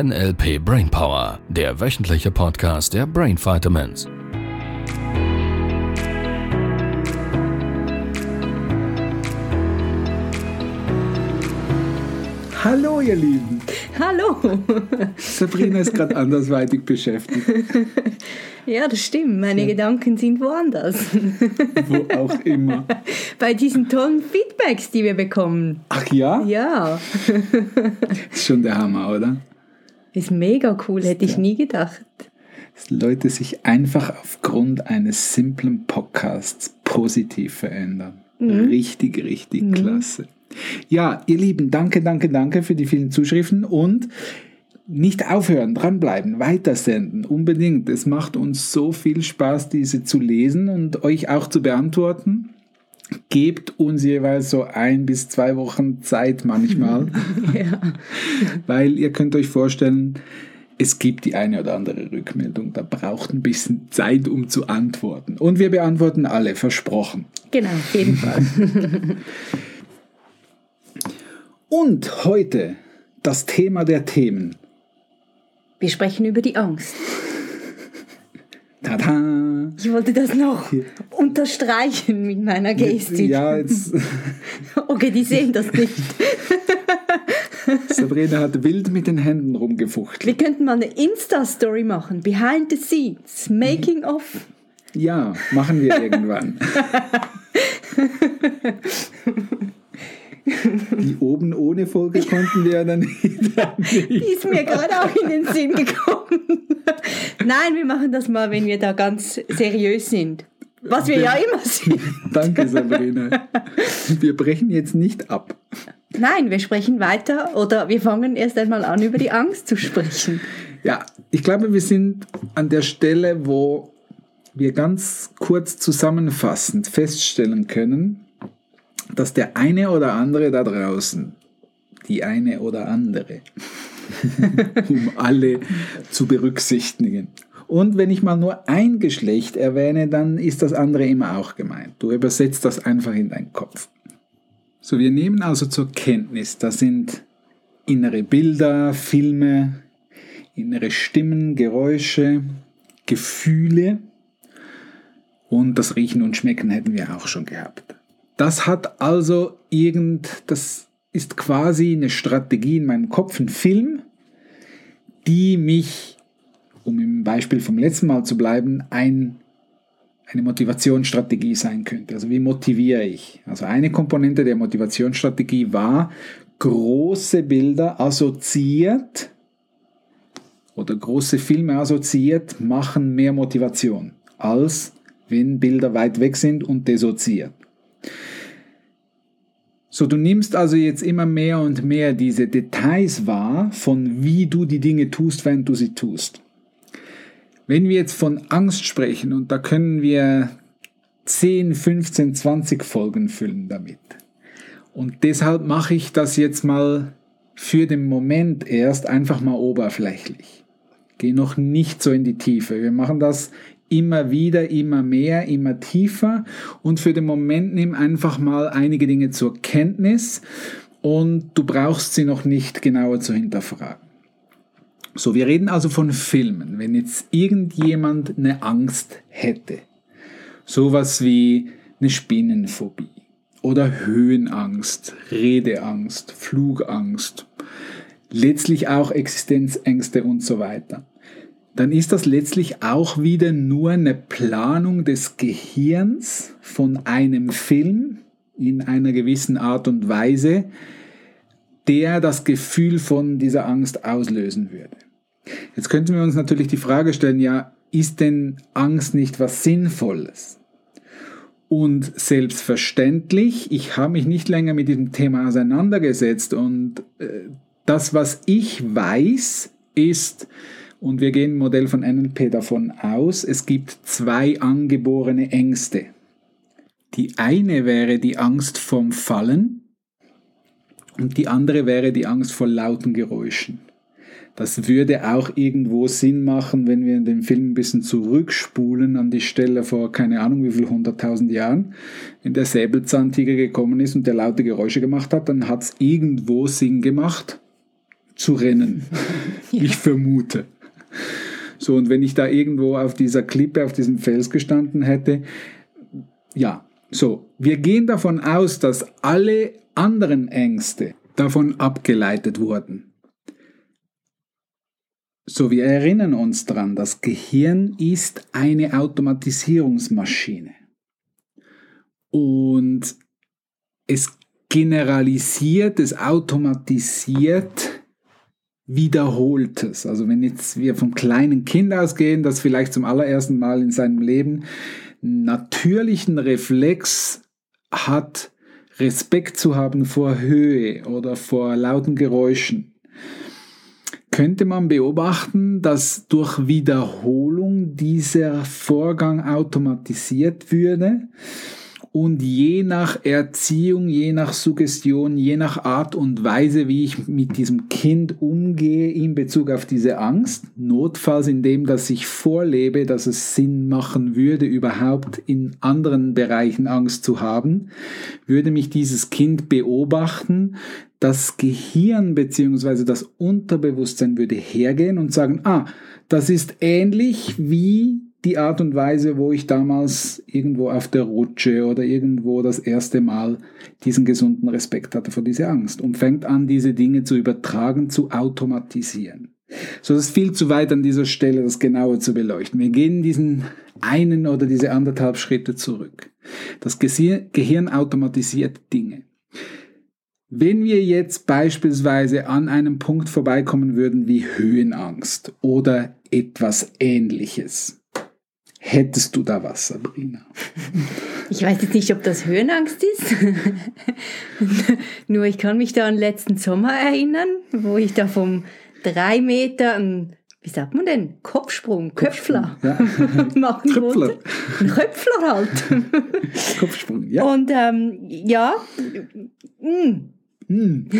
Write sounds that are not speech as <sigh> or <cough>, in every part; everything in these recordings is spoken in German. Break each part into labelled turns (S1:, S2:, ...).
S1: NLP Brainpower, der wöchentliche Podcast der Brain Vitamins.
S2: Hallo, ihr Lieben.
S3: Hallo. <laughs>
S2: Sabrina ist gerade andersweitig beschäftigt. <laughs>
S3: Ja, das stimmt. Meine ja. Gedanken sind woanders.
S2: Wo auch immer. <laughs>
S3: Bei diesen tollen Feedbacks, die wir bekommen.
S2: Ach ja?
S3: Ja.
S2: Ist schon der Hammer, oder?
S3: Ist mega cool, hätte ich nie gedacht.
S2: Dass Leute sich einfach aufgrund eines simplen Podcasts positiv verändern. Mhm. Richtig, richtig mhm. klasse. Ja, ihr Lieben, danke, danke, danke für die vielen Zuschriften und nicht aufhören, dranbleiben, weitersenden, unbedingt. Es macht uns so viel Spaß, diese zu lesen und euch auch zu beantworten. Gebt uns jeweils so ein bis zwei Wochen Zeit manchmal, ja. <laughs> <laughs> weil ihr könnt euch vorstellen, es gibt die eine oder andere Rückmeldung. Da braucht ein bisschen Zeit, um zu antworten. Und wir beantworten alle, versprochen.
S3: Genau, auf jeden Fall. <laughs>
S2: Und heute das Thema der Themen.
S3: Wir sprechen über die Angst.
S2: Tada!
S3: Ich wollte das noch <laughs> unterstreichen mit meiner Gestik.
S2: Ja, jetzt. <laughs>
S3: okay, die sehen das nicht. <laughs>
S2: Sabrina hat wild mit den Händen rumgefuchtelt.
S3: Wir könnten mal eine Insta-Story machen. Behind the scenes. Making of.
S2: Ja, machen wir irgendwann. Die oben ohne Folge konnten wir ja dann nicht.
S3: Die ist mir gerade auch in den Sinn gekommen. Nein, wir machen das mal, wenn wir da ganz seriös sind. Was wir ja immer sind. <laughs>
S2: Danke, Sabrina. Wir brechen jetzt nicht ab.
S3: Nein, wir sprechen weiter oder wir fangen erst einmal an, über die Angst zu sprechen.
S2: Ja, ich glaube, wir sind an der Stelle, wo wir ganz kurz zusammenfassend feststellen können, dass der eine oder andere da draußen, die eine oder andere, <laughs> um alle zu berücksichtigen. Und wenn ich mal nur ein Geschlecht erwähne, dann ist das andere immer auch gemeint. Du übersetzt das einfach in deinen Kopf. So, wir nehmen also zur Kenntnis, das sind innere Bilder, Filme, innere Stimmen, Geräusche, Gefühle und das Riechen und Schmecken hätten wir auch schon gehabt. Das hat also irgend, das ist quasi eine Strategie in meinem Kopf, ein Film, die mich, um im Beispiel vom letzten Mal zu bleiben, ein, eine Motivationsstrategie sein könnte. Also wie motiviere ich? Also eine Komponente der Motivationsstrategie war, große Bilder assoziiert oder große Filme assoziiert machen mehr Motivation, als wenn Bilder weit weg sind und dissoziiert. So, du nimmst also jetzt immer mehr und mehr diese Details wahr, von wie du die Dinge tust, während du sie tust. Wenn wir jetzt von Angst sprechen, und da können wir 10, 15, 20 Folgen füllen damit. Und deshalb mache ich das jetzt mal für den Moment erst einfach mal oberflächlich. Gehe noch nicht so in die Tiefe. Wir machen das immer wieder, immer mehr, immer tiefer und für den Moment nimm einfach mal einige Dinge zur Kenntnis und du brauchst sie noch nicht genauer zu hinterfragen. So, wir reden also von Filmen. Wenn jetzt irgendjemand eine Angst hätte, sowas wie eine Spinnenphobie oder Höhenangst, Redeangst, Flugangst, letztlich auch Existenzängste und so weiter dann ist das letztlich auch wieder nur eine Planung des Gehirns von einem Film in einer gewissen Art und Weise, der das Gefühl von dieser Angst auslösen würde. Jetzt könnten wir uns natürlich die Frage stellen, ja, ist denn Angst nicht was Sinnvolles? Und selbstverständlich, ich habe mich nicht länger mit diesem Thema auseinandergesetzt und äh, das, was ich weiß, ist, und wir gehen im Modell von NLP davon aus, es gibt zwei angeborene Ängste. Die eine wäre die Angst vom Fallen und die andere wäre die Angst vor lauten Geräuschen. Das würde auch irgendwo Sinn machen, wenn wir in den Film ein bisschen zurückspulen an die Stelle vor keine Ahnung wie viel hunderttausend Jahren, wenn der Säbelzahntiger gekommen ist und der laute Geräusche gemacht hat, dann hat es irgendwo Sinn gemacht, zu rennen. <laughs> Ich vermute. So, und wenn ich da irgendwo auf dieser Klippe, auf diesem Fels gestanden hätte, ja, so, wir gehen davon aus, dass alle anderen Ängste davon abgeleitet wurden. So, wir erinnern uns daran, das Gehirn ist eine Automatisierungsmaschine. Und es generalisiert, es automatisiert Wiederholtes. Also wenn jetzt wir vom kleinen Kind ausgehen, das vielleicht zum allerersten Mal in seinem Leben natürlichen Reflex hat, Respekt zu haben vor Höhe oder vor lauten Geräuschen, könnte man beobachten, dass durch Wiederholung dieser Vorgang automatisiert würde und je nach Erziehung, je nach Suggestion, je nach Art und Weise, wie ich mit diesem Kind umgehe in Bezug auf diese Angst, notfalls indem, dass ich vorlebe, dass es Sinn machen würde, überhaupt in anderen Bereichen Angst zu haben, würde mich dieses Kind beobachten, das Gehirn bzw. das Unterbewusstsein würde hergehen und sagen, ah, das ist ähnlich wie die Art und Weise, wo ich damals irgendwo auf der Rutsche oder irgendwo das erste Mal diesen gesunden Respekt hatte vor dieser Angst und fängt an, diese Dinge zu übertragen, zu automatisieren. So, das ist viel zu weit an dieser Stelle, das genauer zu beleuchten. Wir gehen diesen einen oder diese anderthalb Schritte zurück. Das Gehirn automatisiert Dinge. Wenn wir jetzt beispielsweise an einem Punkt vorbeikommen würden wie Höhenangst oder etwas ähnliches, Hättest du da was, Sabrina?
S3: Ich weiß jetzt nicht, ob das Höhenangst ist. Nur ich kann mich da an letzten Sommer erinnern, wo ich da vom drei Meter einen, wie sagt man denn, Kopfsprung, Köpfler ja. <laughs> machen Köpfler. wollte. Ein Köpfler halt.
S2: Kopfsprung, ja.
S3: Und ähm, ja. Mm. <laughs>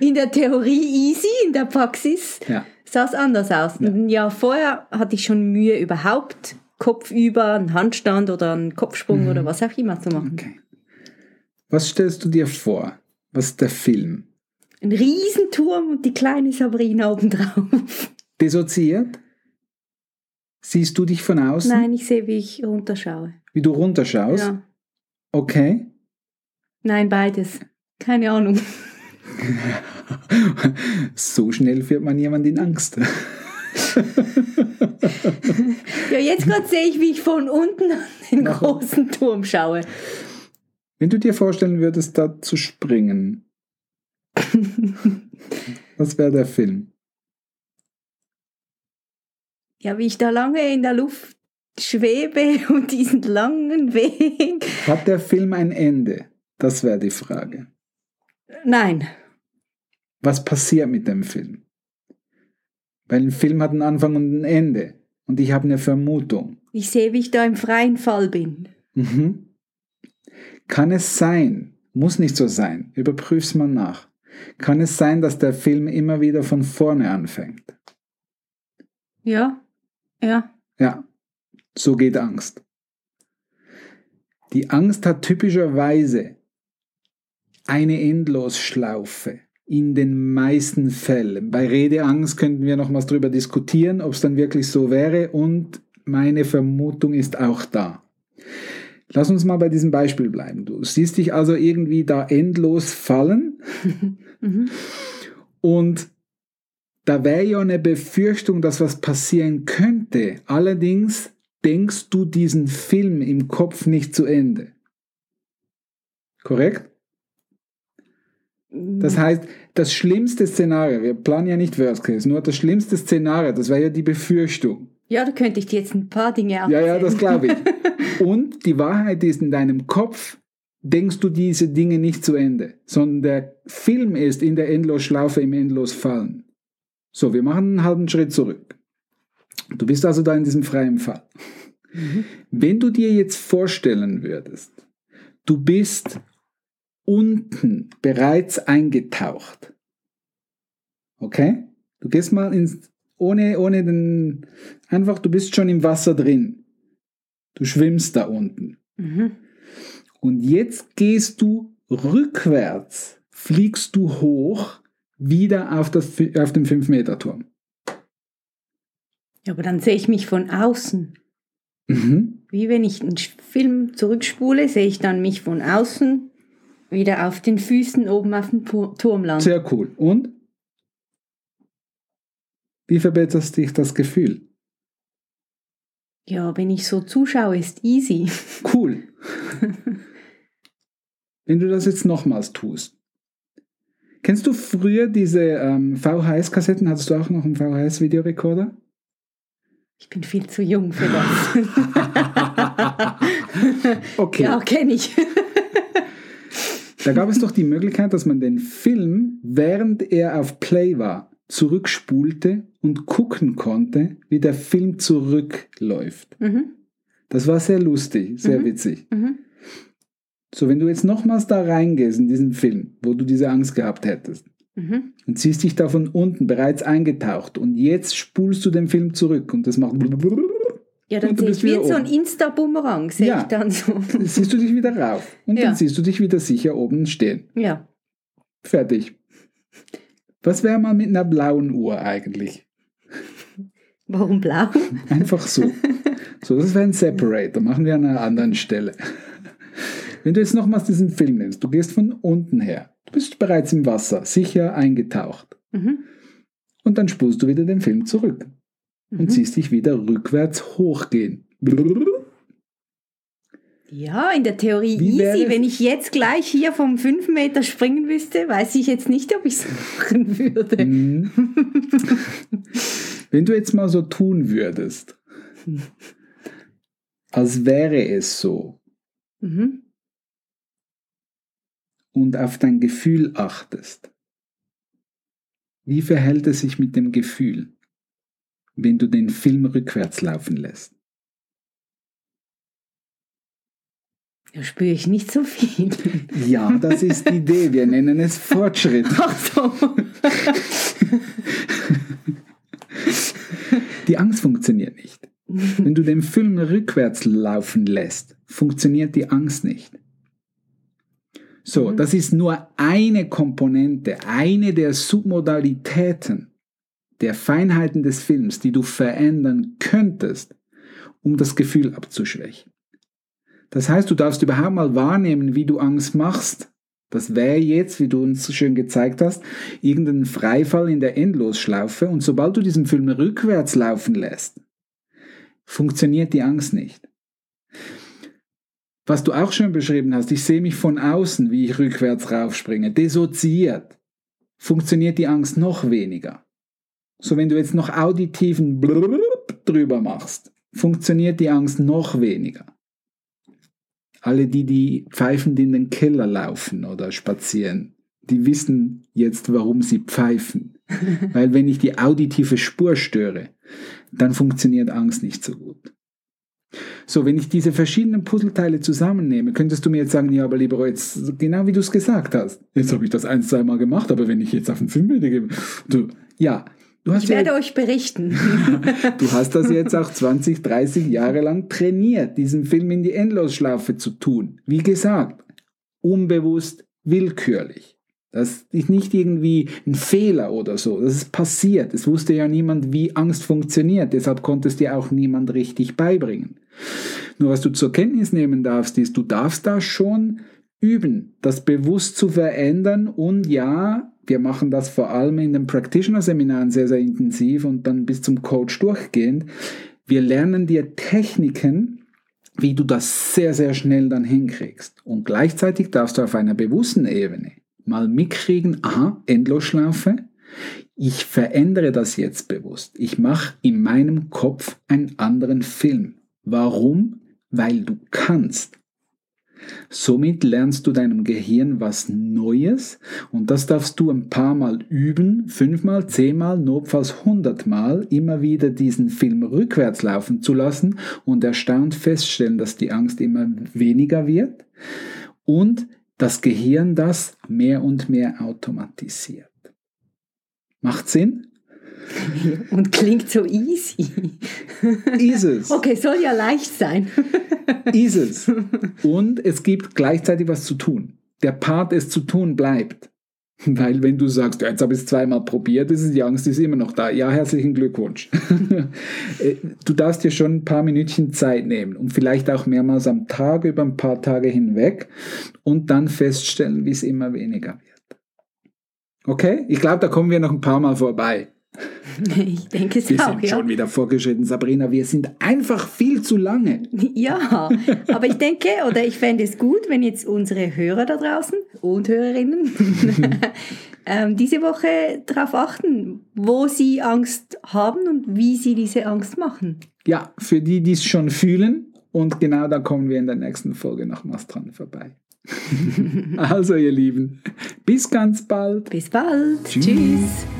S3: in der Theorie easy, in der Praxis ja. sah es anders aus. Ja. Ein Jahr vorher hatte ich schon Mühe, überhaupt Kopf über, einen Handstand oder einen Kopfsprung mhm. oder was auch immer zu machen. Okay.
S2: Was stellst du dir vor? Was ist der Film?
S3: Ein Riesenturm und die kleine Sabrina obendrauf.
S2: Dissoziiert? Siehst du dich von außen?
S3: Nein, ich sehe, wie ich runterschaue.
S2: Wie du runterschaust? Ja. Okay.
S3: Nein, beides. Keine Ahnung. <laughs>
S2: so schnell führt man jemand in Angst. <laughs>
S3: ja, jetzt gerade sehe ich, wie ich von unten an den großen Turm schaue.
S2: Wenn du dir vorstellen würdest, da zu springen, was wäre der Film?
S3: Ja, wie ich da lange in der Luft schwebe <laughs> und diesen langen Weg.
S2: Hat der Film ein Ende? Das wäre die Frage.
S3: Nein.
S2: Was passiert mit dem Film? Weil ein Film hat einen Anfang und ein Ende. Und ich habe eine Vermutung.
S3: Ich sehe, wie ich da im freien Fall bin.
S2: Mhm. Kann es sein, muss nicht so sein, überprüf's mal nach. Kann es sein, dass der Film immer wieder von vorne anfängt?
S3: Ja, ja.
S2: Ja, so geht Angst. Die Angst hat typischerweise eine Endlosschlaufe in den meisten Fällen. Bei Redeangst könnten wir nochmals darüber diskutieren, ob es dann wirklich so wäre und meine Vermutung ist auch da. Lass uns mal bei diesem Beispiel bleiben. Du siehst dich also irgendwie da endlos fallen <laughs> mhm. und da wäre ja eine Befürchtung, dass was passieren könnte. Allerdings denkst du diesen Film im Kopf nicht zu Ende. Korrekt? Das heißt, das schlimmste Szenario, wir planen ja nicht Worst Case, nur das schlimmste Szenario, das wäre ja die Befürchtung.
S3: Ja, da könnte ich dir jetzt ein paar Dinge
S2: erzählen. Ja, ja, das glaube ich. <laughs> Und die Wahrheit ist, in deinem Kopf denkst du diese Dinge nicht zu Ende, sondern der Film ist in der Endlosschlaufe im Endlosfallen. So, wir machen einen halben Schritt zurück. Du bist also da in diesem freien Fall. Mhm. Wenn du dir jetzt vorstellen würdest, du bist unten bereits eingetaucht. Okay? Du gehst mal ins, ohne, ohne den, einfach, du bist schon im Wasser drin. Du schwimmst da unten. Mhm. Und jetzt gehst du rückwärts, fliegst du hoch, wieder auf, das, auf den 5-Meter-Turm.
S3: Ja, aber dann sehe ich mich von außen. Mhm. Wie wenn ich einen Film zurückspule, sehe ich dann mich von außen wieder auf den Füßen oben auf dem Turm landen.
S2: Sehr cool. Und? Wie verbessert sich das Gefühl?
S3: Ja, wenn ich so zuschaue, ist easy. <laughs>
S2: Cool. wenn du das jetzt nochmals tust. Kennst du früher diese ähm, VHS-Kassetten? Hattest du auch noch einen VHS-Videorekorder?
S3: Ich bin viel zu jung für das. <laughs> <laughs>
S2: okay.
S3: Ja, kenne ich.
S2: Da gab es doch die Möglichkeit, dass man den Film, während er auf Play war, zurückspulte und gucken konnte, wie der Film zurückläuft. Mhm. Das war sehr lustig, sehr mhm. witzig. Mhm. So, wenn du jetzt nochmals da reingehst in diesen Film, wo du diese Angst gehabt hättest, Mhm. Und siehst dich da von unten bereits eingetaucht und jetzt spulst du den Film zurück und das macht. <laughs>
S3: Ja, dann sehe ich wie so ein Insta-Bumerang, sehe ja. ich dann so.
S2: siehst du dich wieder rauf und ja. dann siehst du dich wieder sicher oben stehen.
S3: Ja.
S2: Fertig. Was wäre mal mit einer blauen Uhr eigentlich?
S3: Warum blau? <laughs>
S2: Einfach so. So, das wäre ein Separator. Machen wir an einer anderen Stelle. Wenn du jetzt nochmals diesen Film nimmst, du gehst von unten her. Du bist bereits im Wasser, sicher eingetaucht. Mhm. Und dann spulst du wieder den Film zurück mhm. und siehst dich wieder rückwärts hochgehen.
S3: Ja, in der Theorie Wie easy. Wenn ich jetzt gleich hier vom 5 Meter springen müsste, weiß ich jetzt nicht, ob ich es <laughs> machen würde. Mhm.
S2: Wenn du jetzt mal so tun würdest, als wäre es so, mhm und auf dein Gefühl achtest. Wie verhält es sich mit dem Gefühl, wenn du den Film rückwärts laufen lässt?
S3: Da spüre ich nicht so viel.
S2: Ja, das ist die Idee. Wir nennen es Fortschritt. <laughs> Ach so. Die Angst funktioniert nicht. Wenn du den Film rückwärts laufen lässt, funktioniert die Angst nicht. So, mhm. das ist nur eine Komponente, eine der Submodalitäten der Feinheiten des Films, die du verändern könntest, um das Gefühl abzuschwächen. Das heißt, du darfst überhaupt mal wahrnehmen, wie du Angst machst. Das wäre jetzt, wie du uns so schön gezeigt hast, irgendein Freifall in der Endlosschlaufe. Und sobald du diesen Film rückwärts laufen lässt, funktioniert die Angst nicht. Was du auch schon beschrieben hast, ich sehe mich von außen, wie ich rückwärts raufspringe, dissoziiert, funktioniert die Angst noch weniger. So wenn du jetzt noch auditiven Blub drüber machst, funktioniert die Angst noch weniger. Alle die, die pfeifend in den Keller laufen oder spazieren, die wissen jetzt, warum sie pfeifen. <laughs> Weil wenn ich die auditive Spur störe, dann funktioniert Angst nicht so gut. So, wenn ich diese verschiedenen Puzzleteile zusammennehme, könntest du mir jetzt sagen, ja, aber lieber jetzt, genau wie du es gesagt hast. Jetzt habe ich das ein, zwei Mal gemacht, aber wenn ich jetzt auf den Filmbilder gebe, du, ja.
S3: Ich werde
S2: ja,
S3: euch berichten. <laughs>
S2: du hast das jetzt auch 20, 30 Jahre lang trainiert, diesen Film in die Endlosschlaufe zu tun. Wie gesagt, unbewusst, willkürlich. Das ist nicht irgendwie ein Fehler oder so. Das ist passiert. Es wusste ja niemand, wie Angst funktioniert. Deshalb konnte es dir auch niemand richtig beibringen. Nur was du zur Kenntnis nehmen darfst, ist, du darfst da schon üben, das bewusst zu verändern. Und ja, wir machen das vor allem in den Practitioner-Seminaren sehr, sehr intensiv und dann bis zum Coach durchgehend. Wir lernen dir Techniken, wie du das sehr, sehr schnell dann hinkriegst. Und gleichzeitig darfst du auf einer bewussten Ebene mal mitkriegen, aha, Endlosschlaufe, ich verändere das jetzt bewusst. Ich mache in meinem Kopf einen anderen Film. Warum? Weil du kannst. Somit lernst du deinem Gehirn was Neues und das darfst du ein paar Mal üben, fünfmal, zehnmal, notfalls hundertmal, immer wieder diesen Film rückwärts laufen zu lassen und erstaunt feststellen, dass die Angst immer weniger wird und das Gehirn das mehr und mehr automatisiert. Macht Sinn? <laughs>
S3: Und klingt so easy.
S2: Ist es. <laughs>
S3: Okay, soll ja leicht sein. <laughs>
S2: Ist es. Und es gibt gleichzeitig was zu tun. Der Part, es zu tun, bleibt. Weil wenn du sagst, jetzt habe ich es zweimal probiert, ist die Angst ist immer noch da. Ja, herzlichen Glückwunsch. Äh, du darfst dir schon ein paar Minütchen Zeit nehmen und vielleicht auch mehrmals am Tag über ein paar Tage hinweg und dann feststellen, wie es immer weniger wird. Okay? Ich glaube, da kommen wir noch ein paar Mal vorbei. <laughs>
S3: Ich denke es
S2: wir
S3: auch.
S2: Wir sind schon wieder vorgeschritten, Sabrina. Wir sind einfach viel zu lange. <laughs>
S3: Ja, aber ich denke oder ich fände es gut, wenn jetzt unsere Hörer da draußen und Hörerinnen <laughs> ähm, diese Woche darauf achten, wo sie Angst haben und wie sie diese Angst machen.
S2: Ja, für die, die es schon fühlen. Und genau da kommen wir in der nächsten Folge nochmals dran vorbei. also, ihr Lieben, bis ganz bald.
S3: Bis bald. Tschüss. Tschüss.